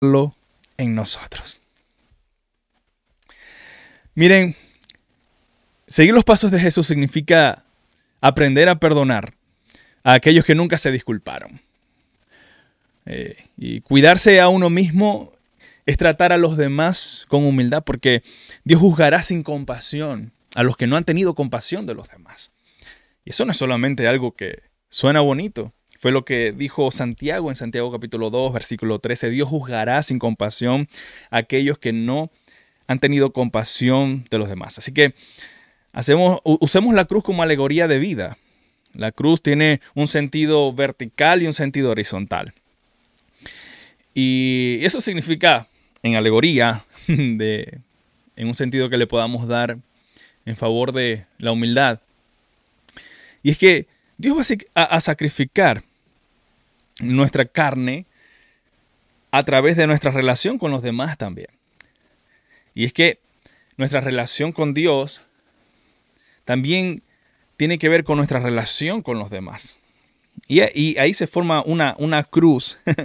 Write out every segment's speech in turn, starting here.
en nosotros. Miren, seguir los pasos de Jesús significa aprender a perdonar a aquellos que nunca se disculparon. Eh, y cuidarse a uno mismo es tratar a los demás con humildad, porque Dios juzgará sin compasión a los que no han tenido compasión de los demás. Y eso no es solamente algo que suena bonito, fue lo que dijo Santiago en Santiago capítulo 2, versículo 13. Dios juzgará sin compasión a aquellos que no han tenido compasión de los demás. Así que hacemos, usemos la cruz como alegoría de vida. La cruz tiene un sentido vertical y un sentido horizontal. Y eso significa, en alegoría, de, en un sentido que le podamos dar en favor de la humildad. Y es que Dios va a, sacrificar nuestra carne a través de nuestra relación con los demás también. Y es que nuestra relación con Dios también tiene que ver con nuestra relación con los demás. Y, ahí se forma una, una cruz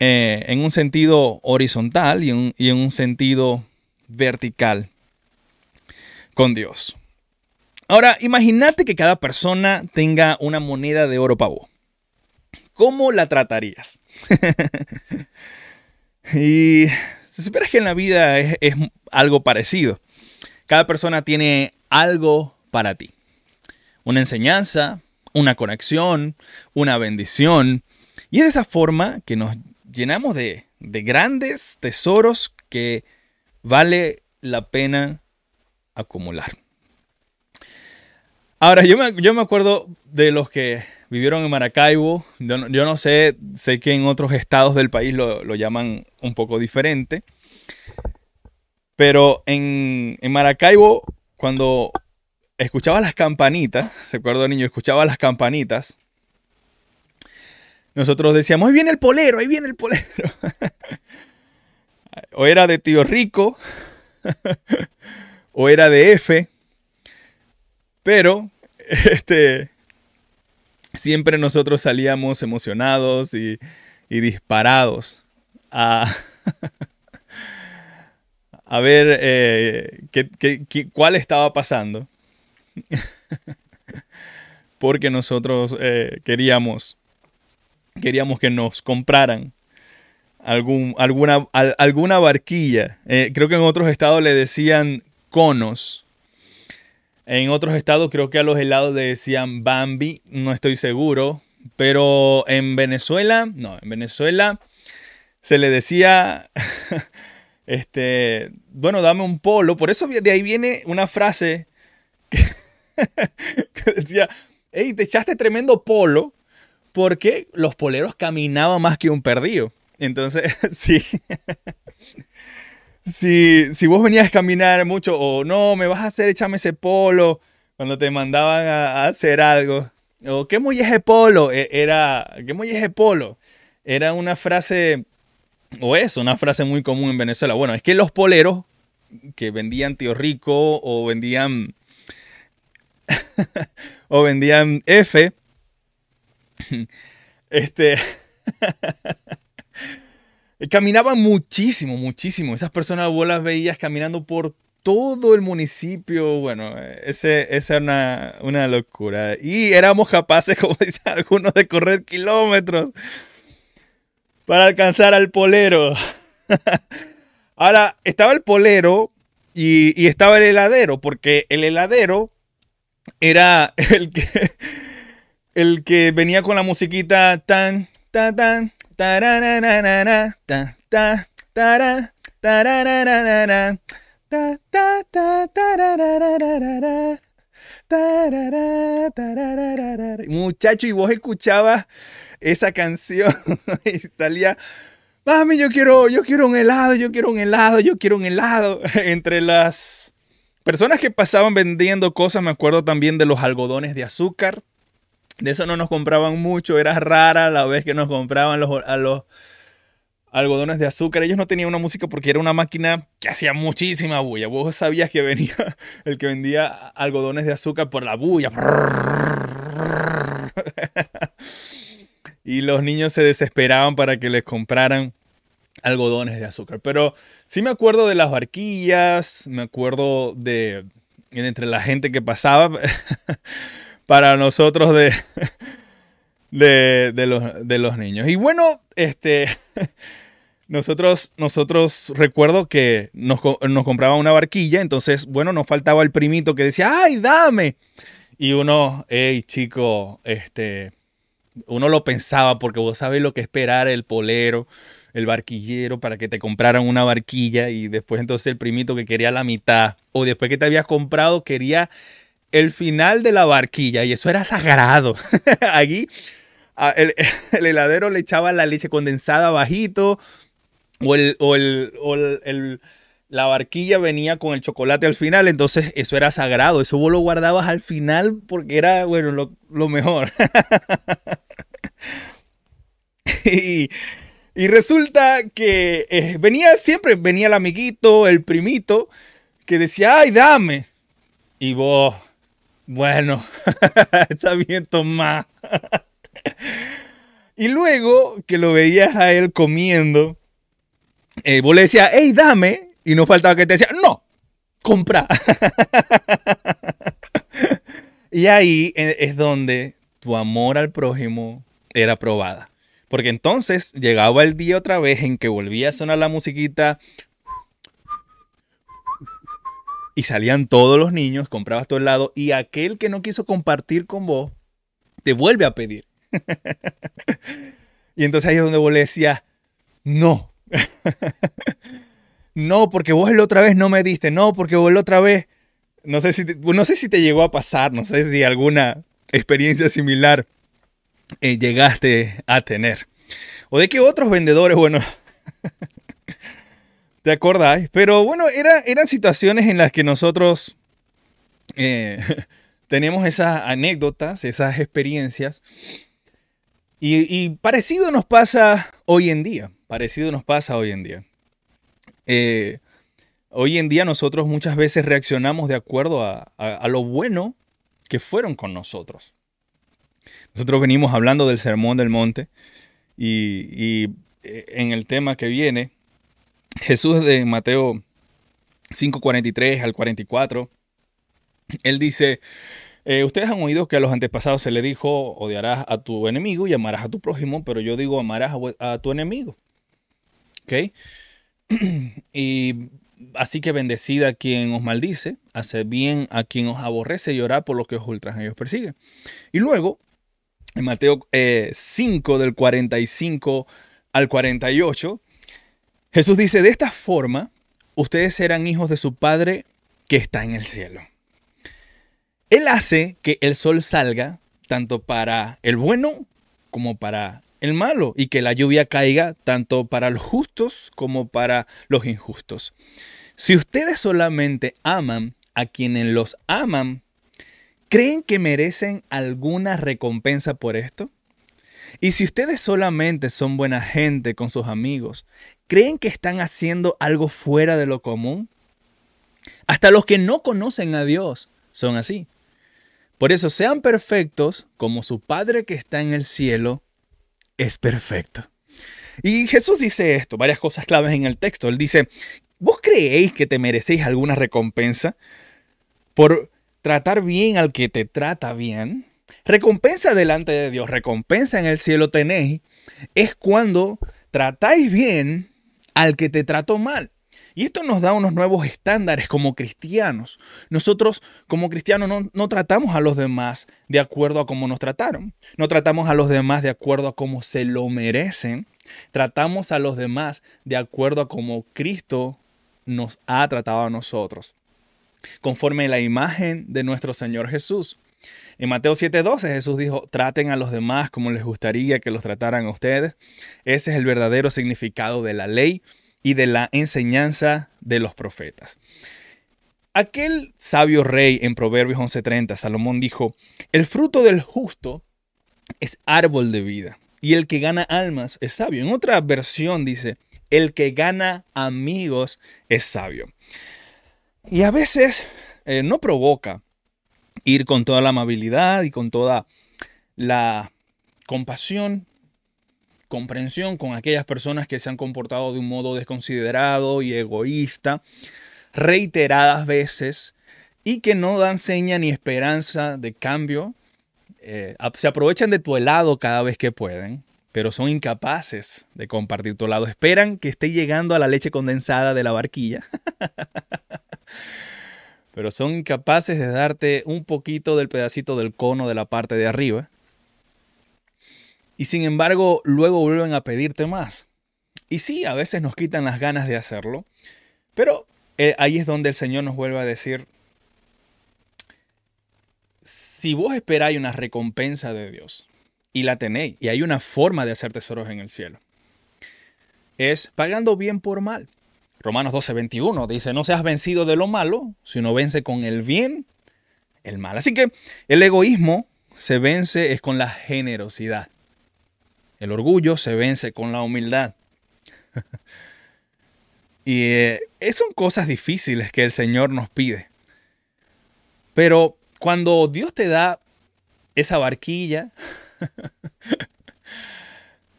eh, en un sentido horizontal y y en un sentido vertical con Dios. Ahora, imagínate que cada persona tenga una moneda de oro pavo. ¿Cómo la tratarías? y si supieras que en la vida es, es algo parecido. Cada persona tiene algo para ti. Una enseñanza, una conexión, una bendición. Y es de esa forma que nos llenamos de, de grandes tesoros que vale la pena acumular. Ahora, yo me, yo me acuerdo de los que vivieron en Maracaibo. Yo no, sé, sé que en otros estados del país lo, llaman un poco diferente. Pero en, en, Maracaibo, cuando escuchaba las campanitas, recuerdo niño, escuchaba las campanitas, nosotros decíamos, ahí viene el polero, ahí viene el polero. o era de tío rico, o era de F, pero este, siempre nosotros salíamos emocionados y, disparados a, a ver eh, qué, cuál estaba pasando. Porque nosotros eh, queríamos, queríamos que nos compraran algún, alguna, alguna barquilla. Eh, creo que en otros estados le decían conos. En otros estados creo que a los helados le decían Bambi, no estoy seguro. Pero en Venezuela, no, en Venezuela se le decía, este, bueno, dame un polo. Por eso de ahí viene una frase que, que decía, hey, te echaste tremendo polo porque los poleros caminaban más que un perdido. Entonces, sí si, vos venías a caminar mucho o no, me vas a hacer, échame ese polo, cuando te mandaban a, hacer algo, o qué ese polo, e, era, qué ese polo, era una frase, o es una frase muy común en Venezuela. Bueno, es que los poleros que vendían Tío Rico o vendían, o vendían F, este... Caminaban muchísimo, muchísimo. Esas personas vos las veías caminando por todo el municipio. Bueno, ese, esa era una, locura. Y éramos capaces, como dicen algunos, de correr kilómetros para alcanzar al polero. Ahora, estaba el polero y, y, estaba el heladero, porque el heladero era el que, el que venía con la musiquita tan, tan, tan, Muchacho, y vos escuchabas esa canción y salía, mami, yo quiero, yo quiero un helado, yo quiero un helado, yo quiero un helado. Entre las personas que pasaban vendiendo cosas, me acuerdo también de los algodones de azúcar de eso no nos compraban mucho, era rara la vez que nos compraban los, a los algodones de azúcar. Ellos no tenían una música porque era una máquina que hacía muchísima bulla. Vos sabías que venía el que vendía algodones de azúcar por la bulla. y los niños se desesperaban para que les compraran algodones de azúcar. Pero sí me acuerdo de las barquillas, me acuerdo de entre la gente que pasaba para nosotros de, de, los, de los niños. Y bueno, este, nosotros, nosotros recuerdo que nos, nos compraba una barquilla, entonces, bueno, nos faltaba el primito que decía, ¡ay, dame! Y uno, hey, chico, este, uno lo pensaba porque vos sabés lo que esperar el polero, el barquillero para que te compraran una barquilla y después entonces el primito que quería la mitad o después que te habías comprado quería el final de la barquilla y eso era sagrado. Aquí el, heladero le echaba la leche condensada bajito o, el, o, el, la barquilla venía con el chocolate al final, entonces eso era sagrado, eso vos lo guardabas al final porque era, bueno, lo, lo mejor. y, y resulta que eh, venía siempre, venía el amiguito, el primito, que decía, ay, dame. Y vos, bueno, está bien, toma. y luego que lo veías a él comiendo, eh, vos le decías, hey, dame. Y no faltaba que te decía, no, compra. y ahí eh, es donde tu amor al prójimo era probada. Porque entonces llegaba el día otra vez en que volvía a sonar la musiquita y salían todos los niños, comprabas todo el lado y aquel que no quiso compartir con vos te vuelve a pedir. y entonces ahí es donde vos le decías, no. no, porque vos la otra vez no me diste, no, porque vos la otra vez, no sé si no sé si te llegó a pasar, no sé si alguna experiencia similar eh, llegaste a tener. O de qué otros vendedores, bueno, ¿te acordáis? Pero bueno, era, eran situaciones en las que nosotros eh, tenemos esas anécdotas, esas experiencias. Y, parecido nos pasa hoy en día, parecido nos pasa hoy en día. Eh, hoy en día nosotros muchas veces reaccionamos de acuerdo a lo bueno que fueron con nosotros. Nosotros venimos hablando del Sermón del Monte y, eh, en el tema que viene, Jesús de Mateo 5:43 al 44, él dice, eh, ustedes han oído que a los antepasados se le dijo, odiarás a tu enemigo y amarás a tu prójimo, pero yo digo, amarás a, tu enemigo. ¿Ok? y así que bendecida a quien os maldice, hace bien a quien os aborrece y orad por los que os ultrajan y os persiguen. Y luego en Mateo 5 eh, del 45 al 48, Jesús dice, de esta forma, ustedes serán hijos de su Padre que está en el cielo. Él hace que el sol salga tanto para el bueno como para el malo y que la lluvia caiga tanto para los justos como para los injustos. Si ustedes solamente aman a quienes los aman, ¿Creen que merecen alguna recompensa por esto? Y si ustedes solamente son buena gente con sus amigos, ¿creen que están haciendo algo fuera de lo común? Hasta los que no conocen a Dios son así. Por eso sean perfectos como su Padre que está en el cielo es perfecto. Y Jesús dice esto, varias cosas claves en el texto. Él dice, ¿vos creéis que te merecéis alguna recompensa por tratar bien al que te trata bien, recompensa delante de Dios, recompensa en el cielo tenéis, es cuando tratáis bien al que te trató mal. Y esto nos da unos nuevos estándares como cristianos. Nosotros como cristianos no, no, tratamos a los demás de acuerdo a cómo nos trataron. No tratamos a los demás de acuerdo a cómo se lo merecen. Tratamos a los demás de acuerdo a cómo Cristo nos ha tratado a nosotros conforme la imagen de nuestro Señor Jesús. En Mateo 7:12 Jesús dijo, traten a los demás como les gustaría que los trataran a ustedes. Ese es el verdadero significado de la ley y de la enseñanza de los profetas. Aquel sabio rey en Proverbios 11:30, Salomón dijo, el fruto del justo es árbol de vida y el que gana almas es sabio. En otra versión dice, el que gana amigos es sabio. Y a veces eh, no provoca ir con toda la amabilidad y con toda la compasión comprensión con aquellas personas que se han comportado de un modo desconsiderado y egoísta reiteradas veces y que no dan seña ni esperanza de cambio. Eh, se aprovechan de tu helado cada vez que pueden, pero son incapaces de compartir tu helado. Esperan que esté llegando a la leche condensada de la barquilla. pero son incapaces de darte un poquito del pedacito del cono de la parte de arriba. Y sin embargo, luego vuelven a pedirte más. Y sí, a veces nos quitan las ganas de hacerlo, pero eh, ahí es donde el Señor nos vuelve a decir, si vos esperáis una recompensa de Dios y la tenéis, y hay una forma de hacer tesoros en el cielo, es pagando bien por mal. Romanos 12, 21 dice, no seas vencido de lo malo, sino vence con el bien el mal. Así que el egoísmo se vence es con la generosidad. El orgullo se vence con la humildad. y eh, son cosas difíciles que el Señor nos pide. Pero cuando Dios te da esa barquilla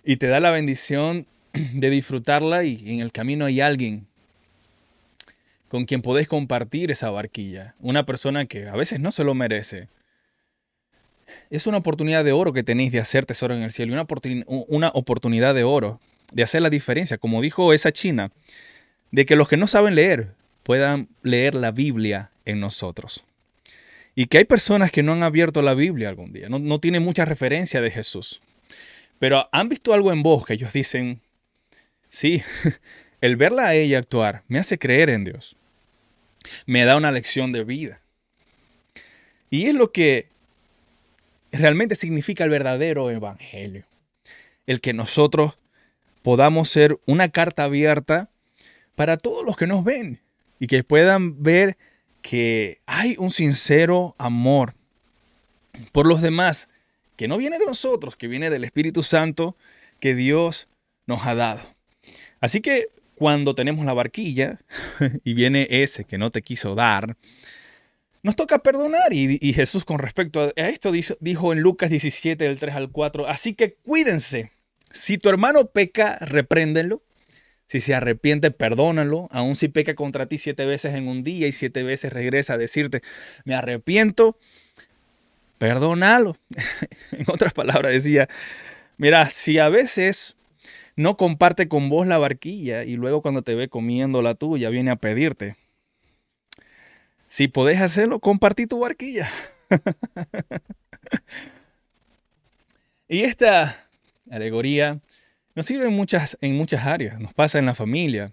y te da la bendición de disfrutarla y en el camino hay alguien con quien podés compartir esa barquilla. Una persona que a veces no se lo merece. Es una oportunidad de oro que tenéis de hacer tesoro en el cielo. Una, oportunidad de oro de hacer la diferencia. Como dijo esa china, de que los que no saben leer puedan leer la Biblia en nosotros. Y que hay personas que no han abierto la Biblia algún día. No, no tienen mucha referencia de Jesús. Pero han visto algo en vos que ellos dicen, sí, el verla a ella actuar me hace creer en Dios me da una lección de vida. Y es lo que realmente significa el verdadero evangelio. El que nosotros podamos ser una carta abierta para todos los que nos ven y que puedan ver que hay un sincero amor por los demás, que no viene de nosotros, que viene del Espíritu Santo que Dios nos ha dado. Así que cuando tenemos la barquilla y viene ese que no te quiso dar, nos toca perdonar. Y, Jesús con respecto a esto dijo, en Lucas 17, del 3 al 4, así que cuídense. Si tu hermano peca, repréndelo. Si se arrepiente, perdónalo. Aun si peca contra ti siete veces en un día y siete veces regresa a decirte, me arrepiento, perdónalo. en otras palabras decía, mira, si a veces no comparte con vos la barquilla y luego cuando te ve comiendo la tuya viene a pedirte. Si podés hacerlo, compartí tu barquilla. y esta alegoría nos sirve en muchas, en muchas áreas. Nos pasa en la familia,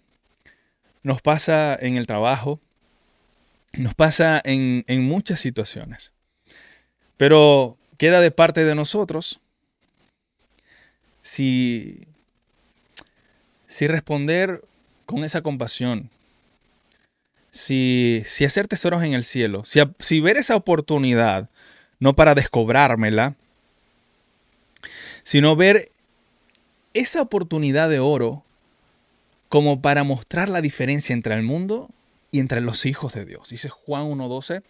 nos pasa en el trabajo, nos pasa en, en muchas situaciones. Pero queda de parte de nosotros si si responder con esa compasión, si, si hacer tesoros en el cielo, si, si ver esa oportunidad, no para descobrármela, sino ver esa oportunidad de oro como para mostrar la diferencia entre el mundo y entre los hijos de Dios. Dice Juan 1.12,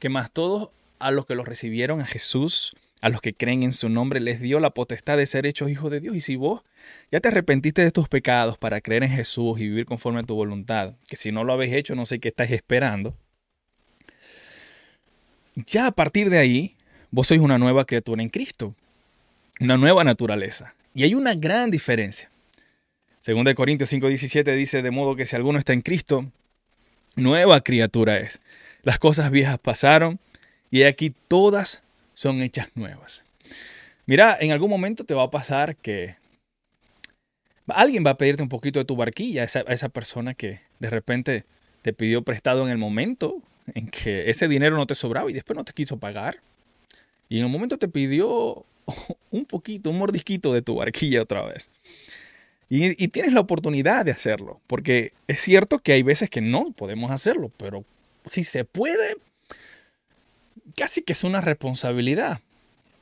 que más todos a los que los recibieron a Jesús, a los que creen en su nombre, les dio la potestad de ser hechos hijos de Dios. Y si vos ya te arrepentiste de tus pecados para creer en Jesús y vivir conforme a tu voluntad, que si no lo habéis hecho, no sé qué estáis esperando. Ya a partir de ahí, vos sois una nueva criatura en Cristo, una nueva naturaleza. Y hay una gran diferencia. Según de Corintios 5:17 dice, de modo que si alguno está en Cristo, nueva criatura es. Las cosas viejas pasaron y aquí todas son hechas nuevas. Mira, en algún momento te va a pasar que alguien va a pedirte un poquito de tu barquilla, a esa, persona que de repente te pidió prestado en el momento en que ese dinero no te sobraba y después no te quiso pagar. Y en un momento te pidió un poquito, un mordisquito de tu barquilla otra vez. Y, y, tienes la oportunidad de hacerlo, porque es cierto que hay veces que no podemos hacerlo, pero si se puede, casi que es una responsabilidad.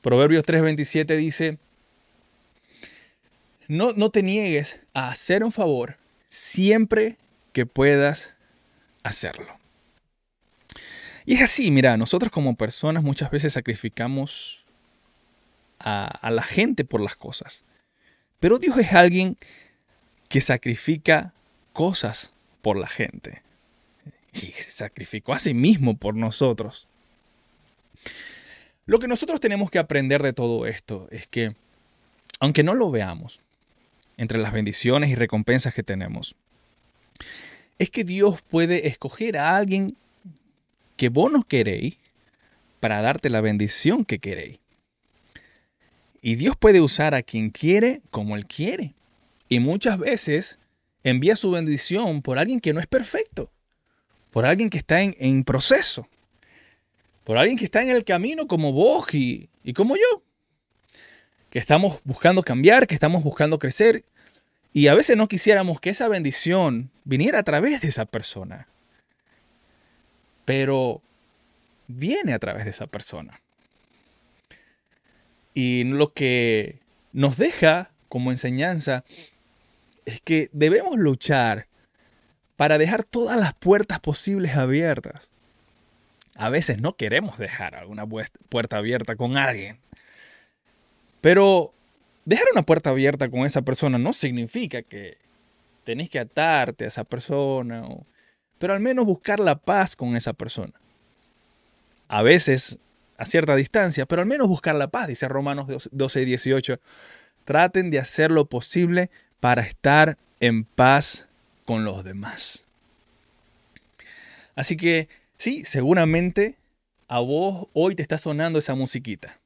Proverbios 3:27 dice, no, no te niegues a hacer un favor siempre que puedas hacerlo. Y es así, mira, nosotros como personas muchas veces sacrificamos a, a, la gente por las cosas. Pero Dios es alguien que sacrifica cosas por la gente. Y sacrificó a sí mismo por nosotros. Lo que nosotros tenemos que aprender de todo esto es que, aunque no lo veamos, entre las bendiciones y recompensas que tenemos, es que Dios puede escoger a alguien que vos no queréis para darte la bendición que queréis. Y Dios puede usar a quien quiere como Él quiere. Y muchas veces envía su bendición por alguien que no es perfecto, por alguien que está en, proceso, por alguien que está en el camino como vos y, y como yo, que estamos buscando cambiar, que estamos buscando crecer. Y a veces no quisiéramos que esa bendición viniera a través de esa persona. Pero viene a través de esa persona. Y lo que nos deja como enseñanza es que debemos luchar para dejar todas las puertas posibles abiertas. A veces no queremos dejar alguna puerta abierta con alguien. Pero dejar una puerta abierta con esa persona no significa que tenés que atarte a esa persona, pero al menos buscar la paz con esa persona. A veces a cierta distancia, pero al menos buscar la paz, dice Romanos 12 y 18. Traten de hacer lo posible para estar en paz con los demás. Así que sí, seguramente a vos hoy te está sonando esa musiquita.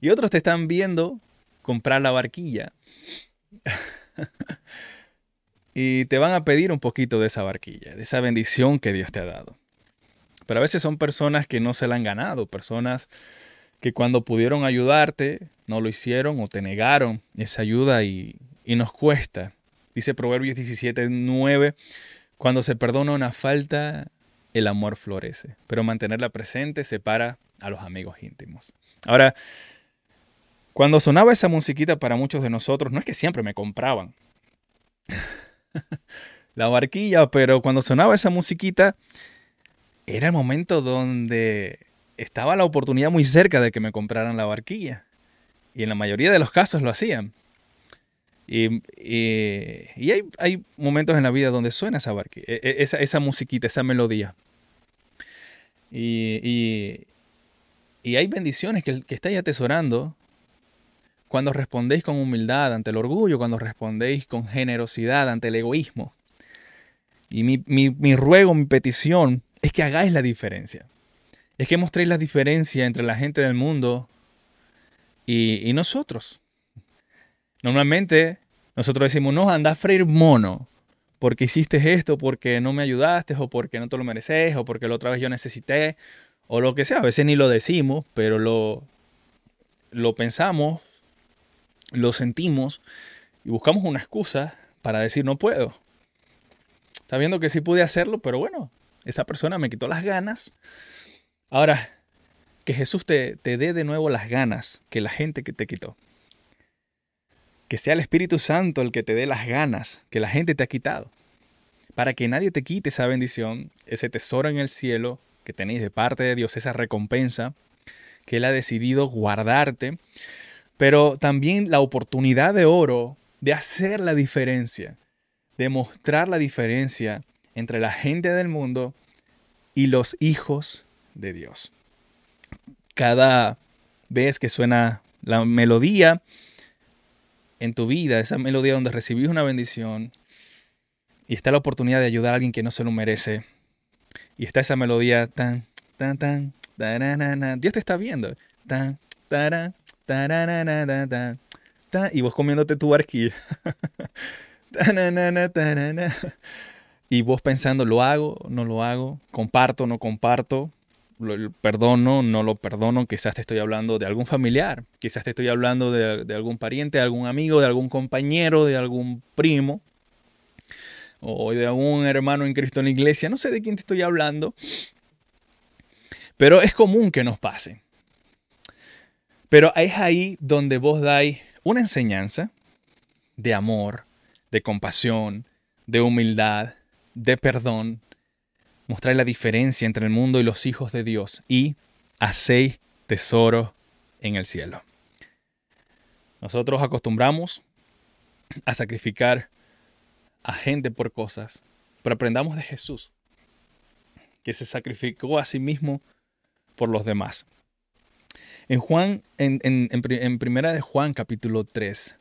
Y otros te están viendo comprar la barquilla. y te van a pedir un poquito de esa barquilla, de esa bendición que Dios te ha dado. Pero a veces son personas que no se la han ganado, personas que cuando pudieron ayudarte no lo hicieron o te negaron esa ayuda y, nos cuesta. Dice Proverbios 17, 9, cuando se perdona una falta, el amor florece, pero mantenerla presente separa a los amigos íntimos. Ahora, cuando sonaba esa musiquita para muchos de nosotros, no es que siempre me compraban. la barquilla, pero cuando sonaba esa musiquita, era el momento donde estaba la oportunidad muy cerca de que me compraran la barquilla. Y en la mayoría de los casos lo hacían. Y, hay, momentos en la vida donde suena esa barquilla, e, e, esa, esa musiquita, esa melodía. Y, hay bendiciones que, que estáis atesorando cuando respondéis con humildad ante el orgullo, cuando respondéis con generosidad ante el egoísmo. Y mi, ruego, mi petición es que hagáis la diferencia. Es que mostréis la diferencia entre la gente del mundo y, nosotros. Normalmente nosotros decimos, no, anda a freír mono, porque hiciste esto, porque no me ayudaste, o porque no te lo mereces, o porque la otra vez yo necesité, o lo que sea. A veces ni lo decimos, pero lo, lo pensamos lo sentimos y buscamos una excusa para decir no puedo. Sabiendo que sí pude hacerlo, pero bueno, esa persona me quitó las ganas. Ahora, que Jesús te, te dé de nuevo las ganas que la gente que te quitó. Que sea el Espíritu Santo el que te dé las ganas que la gente te ha quitado. Para que nadie te quite esa bendición, ese tesoro en el cielo que tenéis de parte de Dios, esa recompensa que Él ha decidido guardarte pero también la oportunidad de oro de hacer la diferencia, de mostrar la diferencia entre la gente del mundo y los hijos de Dios. Cada vez que suena la melodía en tu vida, esa melodía donde recibís una bendición y está la oportunidad de ayudar a alguien que no se lo merece, y está esa melodía tan, tan, tan, Dios te está viendo, tan, tan, y vos comiéndote tu barquilla. y vos pensando, ¿lo hago? ¿No lo hago? ¿Comparto? ¿No comparto? ¿Lo perdono? ¿No lo perdono? Quizás te estoy hablando de algún familiar. Quizás te estoy hablando de, de algún pariente, de algún amigo, de algún compañero, de algún primo. O de algún hermano en Cristo en la iglesia. No sé de quién te estoy hablando. Pero es común que nos pase. Pero es ahí donde vos dais una enseñanza de amor, de compasión, de humildad, de perdón. Mostrar la diferencia entre el mundo y los hijos de Dios. Y hacéis tesoro en el cielo. Nosotros acostumbramos a sacrificar a gente por cosas, pero aprendamos de Jesús, que se sacrificó a sí mismo por los demás. En Juan, en, primera de Juan capítulo 3,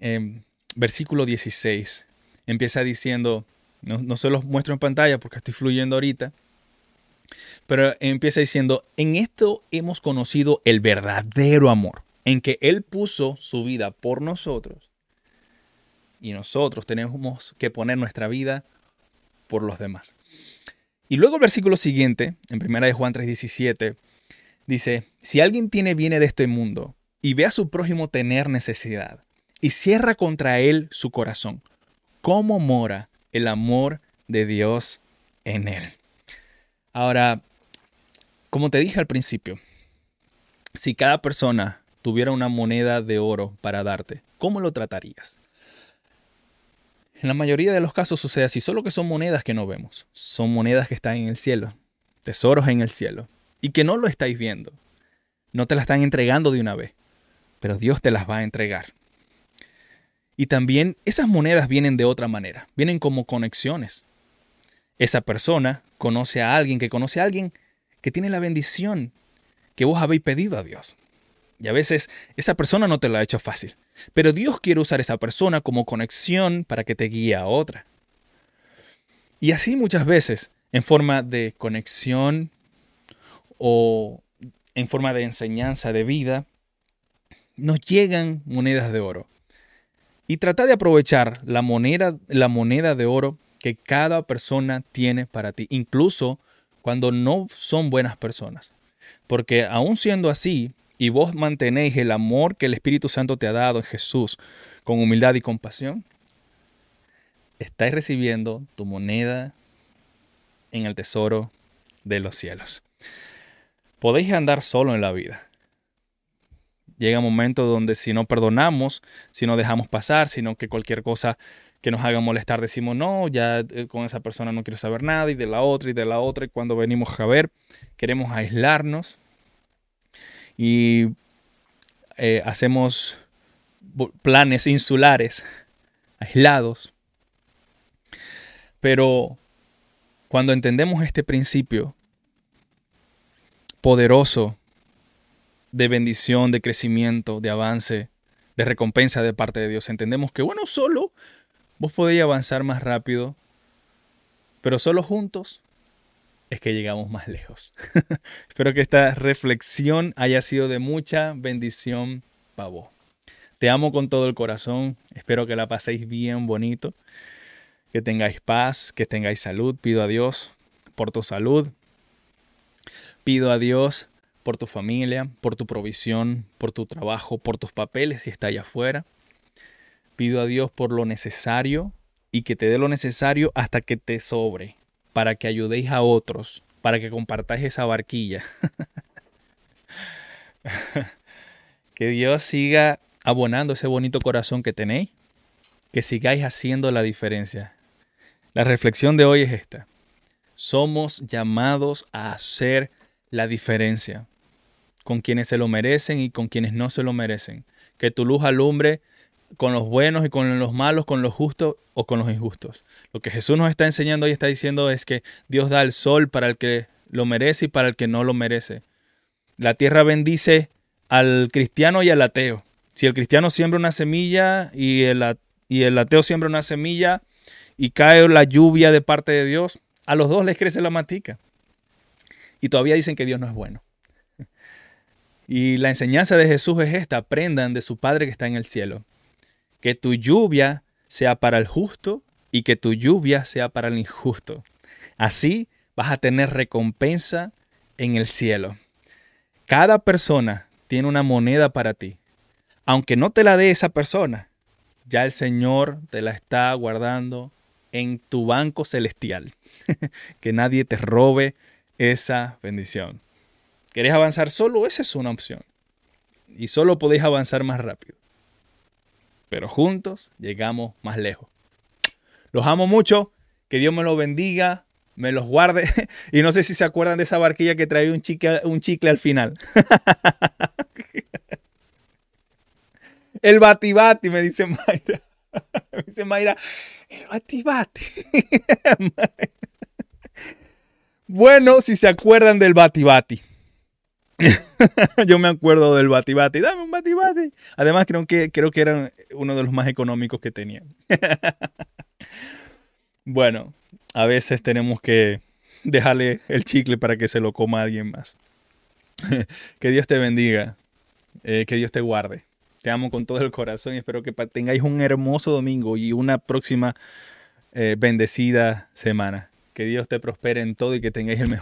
em, versículo 16, empieza diciendo, no, no se los muestro en pantalla porque estoy fluyendo ahorita, pero empieza diciendo, en esto hemos conocido el verdadero amor, en que Él puso su vida por nosotros y nosotros tenemos que poner nuestra vida por los demás. Y luego el versículo siguiente, en 1 de Juan 3:17, dice, si alguien tiene bienes de este mundo y ve a su prójimo tener necesidad y cierra contra él su corazón, ¿cómo mora el amor de Dios en él? Ahora, como te dije al principio, si cada persona tuviera una moneda de oro para darte, ¿cómo lo tratarías? En la mayoría de los casos sucede así, solo que son monedas que no vemos. Son monedas que están en el cielo, tesoros en el cielo, y que no lo estáis viendo. No te las están entregando de una vez, pero Dios te las va a entregar. Y también esas monedas vienen de otra manera, vienen como conexiones. Esa persona conoce a alguien que conoce a alguien que tiene la bendición que vos habéis pedido a Dios. Y a veces esa persona no te lo ha hecho fácil. Pero Dios quiere usar esa persona como conexión para que te guíe a otra. Y así muchas veces, en forma de conexión o en forma de enseñanza de vida, nos llegan monedas de oro. Y trata de aprovechar la moneda, de oro que cada persona tiene para ti, incluso cuando no son buenas personas. Porque aún siendo así, y vos mantenéis el amor que el Espíritu Santo te ha dado en Jesús con humildad y compasión, estáis recibiendo tu moneda en el tesoro de los cielos. Podéis andar solo en la vida. Llega un momento donde si no perdonamos, si no dejamos pasar, sino que cualquier cosa que nos haga molestar decimos no, ya eh, con esa persona no quiero saber nada y de la otra y de la otra y cuando venimos a ver queremos aislarnos y eh, hacemos planes insulares, aislados. Pero cuando entendemos este principio poderoso de bendición, de crecimiento, de avance, de recompensa de parte de Dios, entendemos que, bueno, solo vos podéis avanzar más rápido, pero solo juntos es que llegamos más lejos. Espero que esta reflexión haya sido de mucha bendición para vos. Te amo con todo el corazón. Espero que la paséis bien bonito. Que tengáis paz, que tengáis salud. Pido a Dios por tu salud. Pido a Dios por tu familia, por tu provisión, por tu trabajo, por tus papeles si está allá afuera. Pido a Dios por lo necesario y que te dé lo necesario hasta que te sobre para que ayudéis a otros, para que compartáis esa barquilla. que Dios siga abonando ese bonito corazón que tenéis, que sigáis haciendo la diferencia. La reflexión de hoy es esta. Somos llamados a hacer la diferencia con quienes se lo merecen y con quienes no se lo merecen. Que tu luz alumbre con los buenos y con los malos, con los justos o con los injustos. Lo que Jesús nos está enseñando y está diciendo es que Dios da el sol para el que lo merece y para el que no lo merece. La tierra bendice al cristiano y al ateo. Si el cristiano siembra una semilla y el, y el ateo siembra una semilla y cae la lluvia de parte de Dios, a los dos les crece la matica. Y todavía dicen que Dios no es bueno. Y la enseñanza de Jesús es esta, aprendan de su Padre que está en el cielo que tu lluvia sea para el justo y que tu lluvia sea para el injusto. Así vas a tener recompensa en el cielo. Cada persona tiene una moneda para ti. Aunque no te la dé esa persona, ya el Señor te la está guardando en tu banco celestial. que nadie te robe esa bendición. ¿Querés avanzar solo? Esa es una opción. Y solo podéis avanzar más rápido pero juntos llegamos más lejos. Los amo mucho, que Dios me lo bendiga me los guarde. Y no sé si se acuerdan de esa barquilla que traía un chicle, un chicle al final. El batibati, me dice Mayra. Me dice Mayra, el batibati. Bueno, si se acuerdan del batibati. Yo me acuerdo del batibati. Dame un batibati. Además, creo que, creo que era uno de los más económicos que tenían. bueno, a veces tenemos que dejarle el chicle para que se lo coma alguien más. que Dios te bendiga. Eh, que Dios te guarde. Te amo con todo el corazón y espero que tengáis un hermoso domingo y una próxima eh, bendecida semana. Que Dios te prospere en todo y que tengáis el mejor.